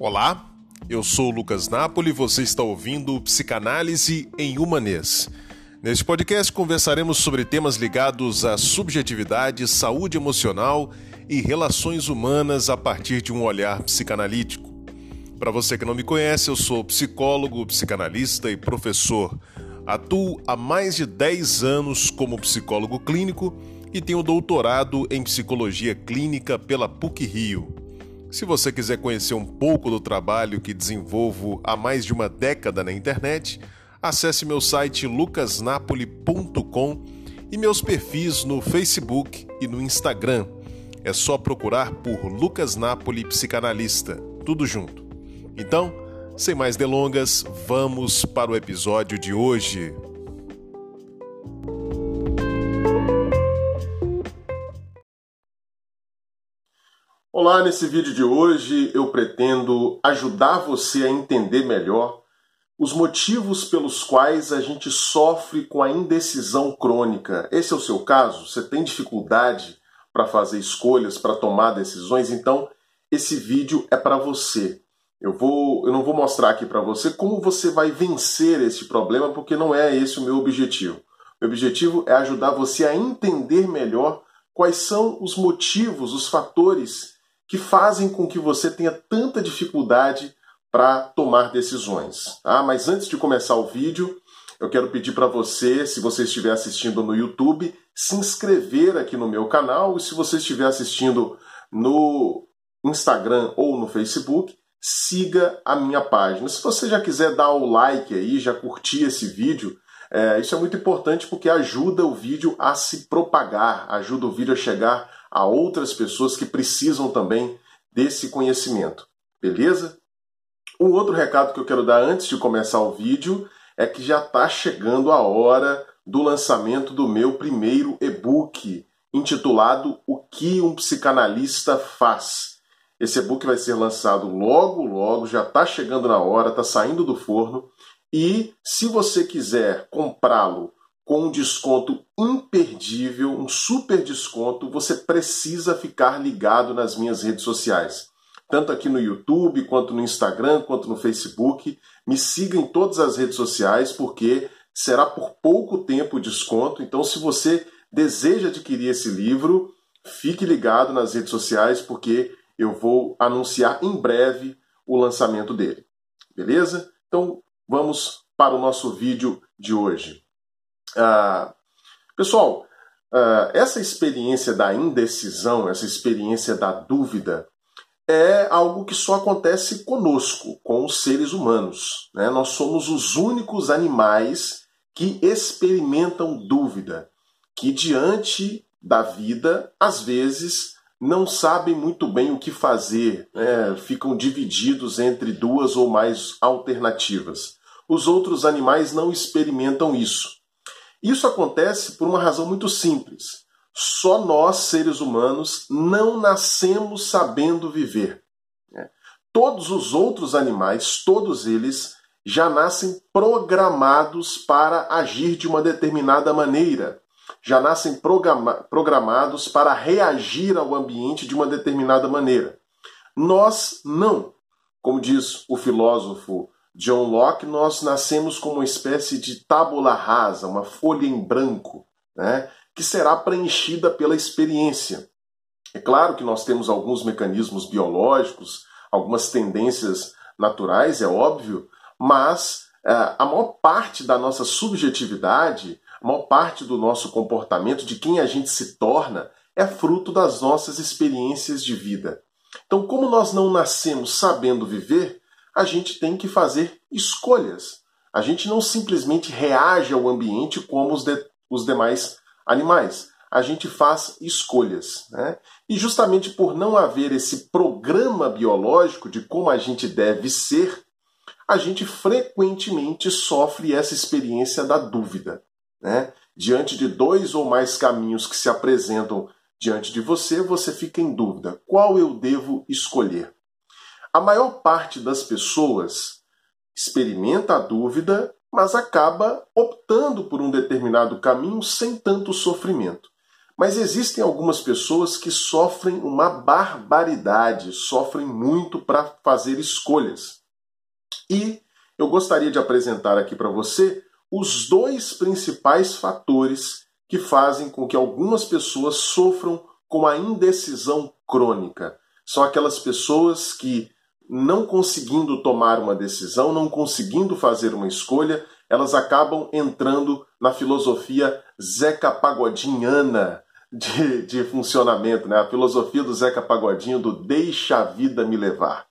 Olá, eu sou Lucas Napoli e você está ouvindo Psicanálise em Humanês. Neste podcast conversaremos sobre temas ligados à subjetividade, saúde emocional e relações humanas a partir de um olhar psicanalítico. Para você que não me conhece, eu sou psicólogo, psicanalista e professor. Atuo há mais de 10 anos como psicólogo clínico e tenho doutorado em psicologia clínica pela PUC Rio. Se você quiser conhecer um pouco do trabalho que desenvolvo há mais de uma década na internet, acesse meu site lucasnapoli.com e meus perfis no Facebook e no Instagram. É só procurar por Lucas Napoli Psicanalista, tudo junto. Então, sem mais delongas, vamos para o episódio de hoje. Olá, nesse vídeo de hoje eu pretendo ajudar você a entender melhor os motivos pelos quais a gente sofre com a indecisão crônica. Esse é o seu caso? Você tem dificuldade para fazer escolhas, para tomar decisões? Então, esse vídeo é para você. Eu, vou, eu não vou mostrar aqui para você como você vai vencer esse problema, porque não é esse o meu objetivo. Meu objetivo é ajudar você a entender melhor quais são os motivos, os fatores que fazem com que você tenha tanta dificuldade para tomar decisões. Ah, mas antes de começar o vídeo, eu quero pedir para você, se você estiver assistindo no YouTube, se inscrever aqui no meu canal e se você estiver assistindo no Instagram ou no Facebook, siga a minha página. Se você já quiser dar o like aí, já curtir esse vídeo, é, isso é muito importante porque ajuda o vídeo a se propagar, ajuda o vídeo a chegar a outras pessoas que precisam também desse conhecimento. Beleza? Um outro recado que eu quero dar antes de começar o vídeo é que já está chegando a hora do lançamento do meu primeiro e-book, intitulado O que um psicanalista faz. Esse e-book vai ser lançado logo, logo, já está chegando na hora, está saindo do forno. E se você quiser comprá-lo com um desconto imperdível, um super desconto, você precisa ficar ligado nas minhas redes sociais. Tanto aqui no YouTube, quanto no Instagram, quanto no Facebook. Me siga em todas as redes sociais, porque será por pouco tempo o desconto. Então, se você deseja adquirir esse livro, fique ligado nas redes sociais, porque eu vou anunciar em breve o lançamento dele. Beleza? Então, vamos para o nosso vídeo de hoje. Ah, pessoal, ah, essa experiência da indecisão, essa experiência da dúvida, é algo que só acontece conosco, com os seres humanos. Né? Nós somos os únicos animais que experimentam dúvida, que diante da vida, às vezes, não sabem muito bem o que fazer, né? ficam divididos entre duas ou mais alternativas. Os outros animais não experimentam isso. Isso acontece por uma razão muito simples. Só nós, seres humanos, não nascemos sabendo viver. Né? Todos os outros animais, todos eles, já nascem programados para agir de uma determinada maneira. Já nascem programa programados para reagir ao ambiente de uma determinada maneira. Nós não. Como diz o filósofo John Locke, nós nascemos como uma espécie de tábula rasa, uma folha em branco, né, que será preenchida pela experiência. É claro que nós temos alguns mecanismos biológicos, algumas tendências naturais, é óbvio, mas é, a maior parte da nossa subjetividade, a maior parte do nosso comportamento, de quem a gente se torna, é fruto das nossas experiências de vida. Então, como nós não nascemos sabendo viver, a gente tem que fazer escolhas. A gente não simplesmente reage ao ambiente como os, de, os demais animais. A gente faz escolhas. Né? E justamente por não haver esse programa biológico de como a gente deve ser, a gente frequentemente sofre essa experiência da dúvida. Né? Diante de dois ou mais caminhos que se apresentam diante de você, você fica em dúvida: qual eu devo escolher? A maior parte das pessoas experimenta a dúvida, mas acaba optando por um determinado caminho sem tanto sofrimento. Mas existem algumas pessoas que sofrem uma barbaridade, sofrem muito para fazer escolhas. E eu gostaria de apresentar aqui para você os dois principais fatores que fazem com que algumas pessoas sofram com a indecisão crônica. São aquelas pessoas que, não conseguindo tomar uma decisão, não conseguindo fazer uma escolha, elas acabam entrando na filosofia Zeca Pagodinhana de, de funcionamento, né? a filosofia do Zeca Pagodinho do deixa a vida me levar.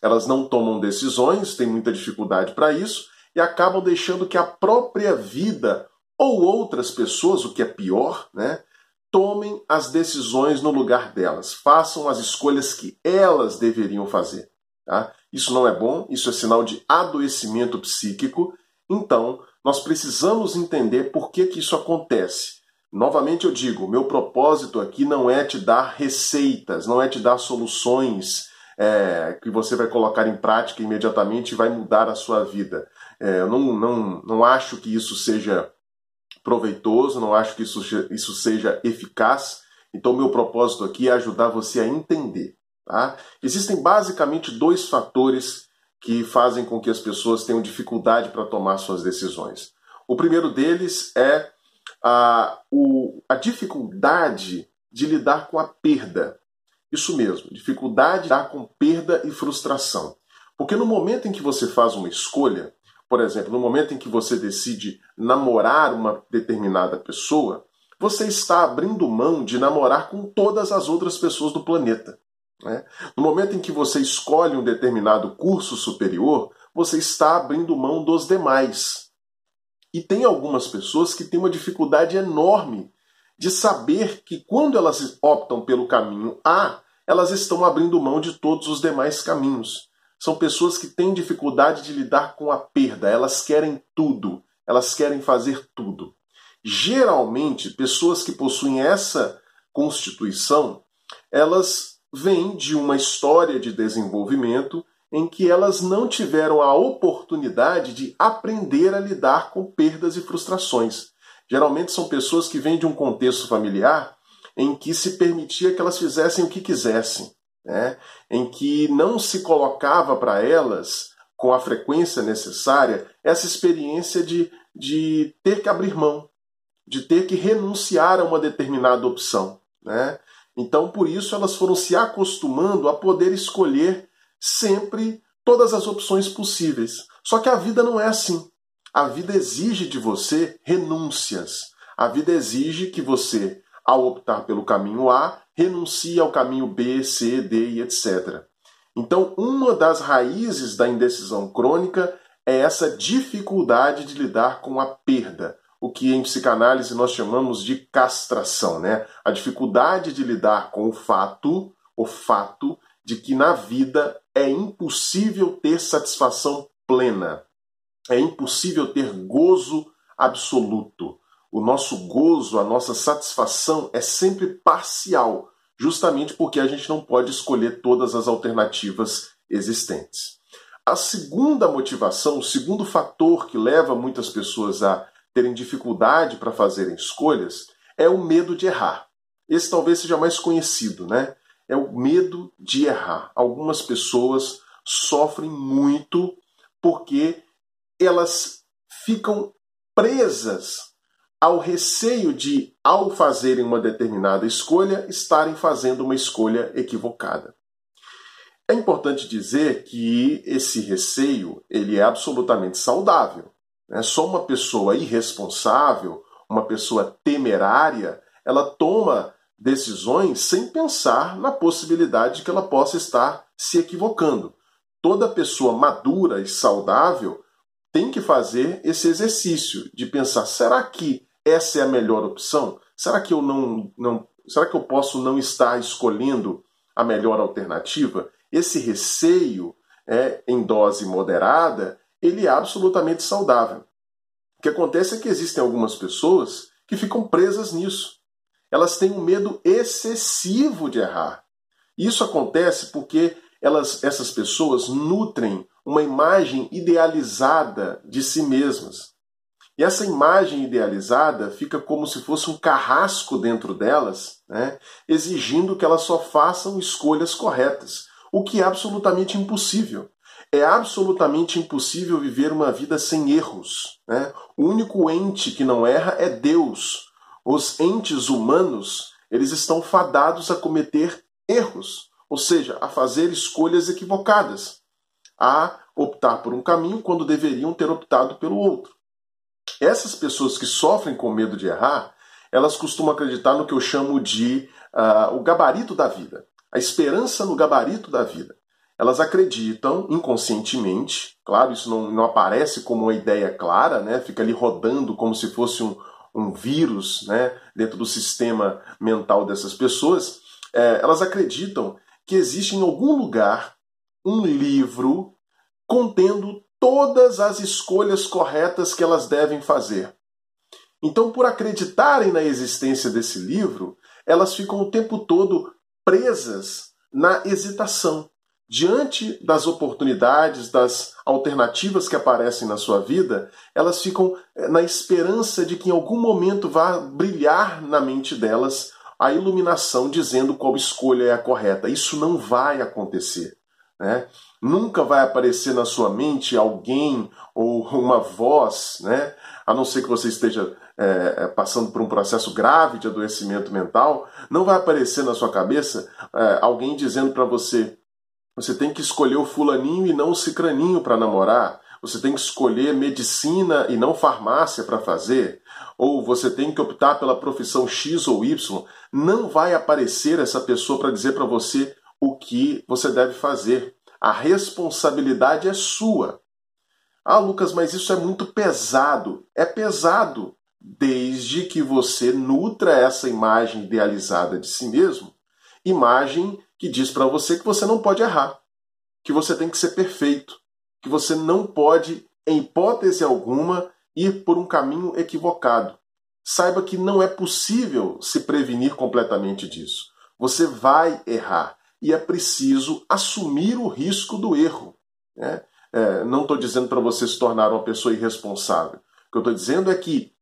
Elas não tomam decisões, têm muita dificuldade para isso, e acabam deixando que a própria vida ou outras pessoas, o que é pior, né, tomem as decisões no lugar delas, façam as escolhas que elas deveriam fazer. Tá? Isso não é bom, isso é sinal de adoecimento psíquico, então nós precisamos entender por que, que isso acontece. Novamente eu digo, meu propósito aqui não é te dar receitas, não é te dar soluções é, que você vai colocar em prática imediatamente e vai mudar a sua vida. É, eu não, não, não acho que isso seja proveitoso, não acho que isso, isso seja eficaz. Então, meu propósito aqui é ajudar você a entender. Tá? Existem basicamente dois fatores que fazem com que as pessoas tenham dificuldade para tomar suas decisões. O primeiro deles é a, o, a dificuldade de lidar com a perda. Isso mesmo, dificuldade de lidar com perda e frustração. Porque no momento em que você faz uma escolha, por exemplo, no momento em que você decide namorar uma determinada pessoa, você está abrindo mão de namorar com todas as outras pessoas do planeta. Né? No momento em que você escolhe um determinado curso superior, você está abrindo mão dos demais. E tem algumas pessoas que têm uma dificuldade enorme de saber que quando elas optam pelo caminho A, elas estão abrindo mão de todos os demais caminhos. São pessoas que têm dificuldade de lidar com a perda, elas querem tudo, elas querem fazer tudo. Geralmente, pessoas que possuem essa constituição, elas vêm de uma história de desenvolvimento em que elas não tiveram a oportunidade de aprender a lidar com perdas e frustrações. Geralmente são pessoas que vêm de um contexto familiar em que se permitia que elas fizessem o que quisessem, né? em que não se colocava para elas, com a frequência necessária, essa experiência de, de ter que abrir mão, de ter que renunciar a uma determinada opção. Né? Então, por isso, elas foram se acostumando a poder escolher sempre todas as opções possíveis. Só que a vida não é assim. A vida exige de você renúncias. A vida exige que você ao optar pelo caminho A, renuncia ao caminho B, C, D e etc. Então, uma das raízes da indecisão crônica é essa dificuldade de lidar com a perda, o que em psicanálise nós chamamos de castração, né? A dificuldade de lidar com o fato, o fato de que na vida é impossível ter satisfação plena. É impossível ter gozo absoluto o nosso gozo, a nossa satisfação é sempre parcial, justamente porque a gente não pode escolher todas as alternativas existentes. A segunda motivação, o segundo fator que leva muitas pessoas a terem dificuldade para fazerem escolhas é o medo de errar. Esse talvez seja mais conhecido, né? É o medo de errar. Algumas pessoas sofrem muito porque elas ficam presas ao receio de, ao fazerem uma determinada escolha, estarem fazendo uma escolha equivocada. É importante dizer que esse receio ele é absolutamente saudável. Né? Só uma pessoa irresponsável, uma pessoa temerária, ela toma decisões sem pensar na possibilidade de que ela possa estar se equivocando. Toda pessoa madura e saudável tem que fazer esse exercício de pensar: será que essa é a melhor opção? Será que eu não, não será que eu posso não estar escolhendo a melhor alternativa? Esse receio é, em dose moderada, ele é absolutamente saudável. O que acontece é que existem algumas pessoas que ficam presas nisso. Elas têm um medo excessivo de errar. Isso acontece porque elas, essas pessoas nutrem uma imagem idealizada de si mesmas. E essa imagem idealizada fica como se fosse um carrasco dentro delas, né, exigindo que elas só façam escolhas corretas, o que é absolutamente impossível. É absolutamente impossível viver uma vida sem erros. Né? O único ente que não erra é Deus. Os entes humanos eles estão fadados a cometer erros, ou seja, a fazer escolhas equivocadas, a optar por um caminho quando deveriam ter optado pelo outro. Essas pessoas que sofrem com medo de errar, elas costumam acreditar no que eu chamo de uh, o gabarito da vida, a esperança no gabarito da vida. Elas acreditam inconscientemente, claro, isso não, não aparece como uma ideia clara, né? fica ali rodando como se fosse um, um vírus né? dentro do sistema mental dessas pessoas. É, elas acreditam que existe em algum lugar um livro contendo todas as escolhas corretas que elas devem fazer. Então, por acreditarem na existência desse livro, elas ficam o tempo todo presas na hesitação. Diante das oportunidades, das alternativas que aparecem na sua vida, elas ficam eh, na esperança de que em algum momento vá brilhar na mente delas a iluminação dizendo qual escolha é a correta. Isso não vai acontecer. Né? Nunca vai aparecer na sua mente alguém ou uma voz, né? a não ser que você esteja é, passando por um processo grave de adoecimento mental, não vai aparecer na sua cabeça é, alguém dizendo para você: você tem que escolher o fulaninho e não o cicraninho para namorar. Você tem que escolher medicina e não farmácia para fazer. Ou você tem que optar pela profissão X ou Y. Não vai aparecer essa pessoa para dizer para você o que você deve fazer. A responsabilidade é sua. Ah, Lucas, mas isso é muito pesado. É pesado desde que você nutra essa imagem idealizada de si mesmo, imagem que diz para você que você não pode errar, que você tem que ser perfeito, que você não pode, em hipótese alguma, ir por um caminho equivocado. Saiba que não é possível se prevenir completamente disso. Você vai errar e é preciso assumir o risco do erro. Né? É, não estou dizendo para você se tornar uma pessoa irresponsável. O que eu estou dizendo é que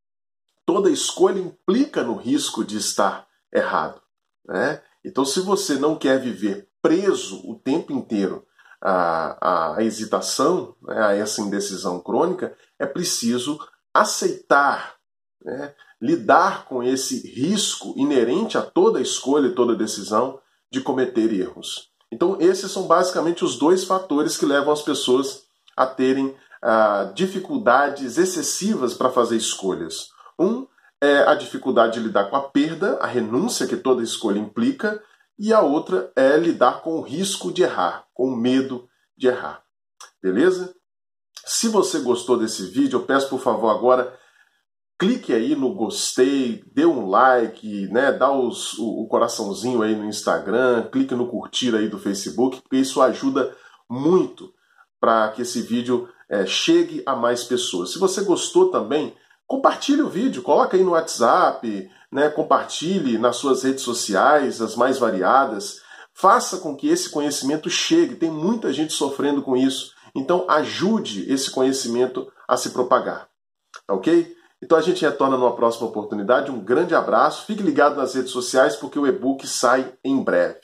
toda escolha implica no risco de estar errado. Né? Então, se você não quer viver preso o tempo inteiro à, à hesitação, né, a essa indecisão crônica, é preciso aceitar, né, lidar com esse risco inerente a toda escolha e toda decisão de cometer erros. Então, esses são basicamente os dois fatores que levam as pessoas a terem ah, dificuldades excessivas para fazer escolhas. Um é a dificuldade de lidar com a perda, a renúncia que toda escolha implica, e a outra é lidar com o risco de errar, com o medo de errar. Beleza? Se você gostou desse vídeo, eu peço por favor agora clique aí no gostei, dê um like, né, dá os, o, o, coraçãozinho aí no Instagram, clique no curtir aí do Facebook, porque isso ajuda muito para que esse vídeo é, chegue a mais pessoas. Se você gostou também, compartilhe o vídeo, coloque aí no WhatsApp, né, compartilhe nas suas redes sociais, as mais variadas. Faça com que esse conhecimento chegue. Tem muita gente sofrendo com isso. Então ajude esse conhecimento a se propagar. Tá ok? Então a gente retorna numa próxima oportunidade. Um grande abraço. Fique ligado nas redes sociais porque o e-book sai em breve.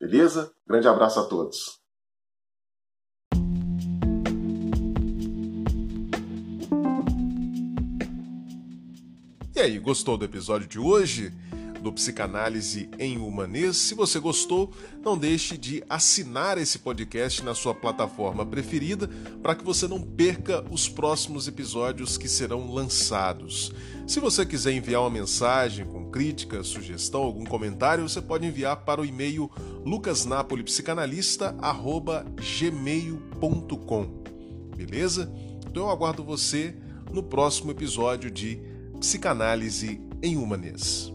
Beleza? Grande abraço a todos. Aí, gostou do episódio de hoje? do Psicanálise em Humanês. Se você gostou, não deixe de assinar esse podcast na sua plataforma preferida para que você não perca os próximos episódios que serão lançados. Se você quiser enviar uma mensagem com crítica, sugestão, algum comentário, você pode enviar para o e-mail lucasnapolipsicanalista@gmail.com. Beleza? Então eu aguardo você no próximo episódio de Psicanálise em Humanês.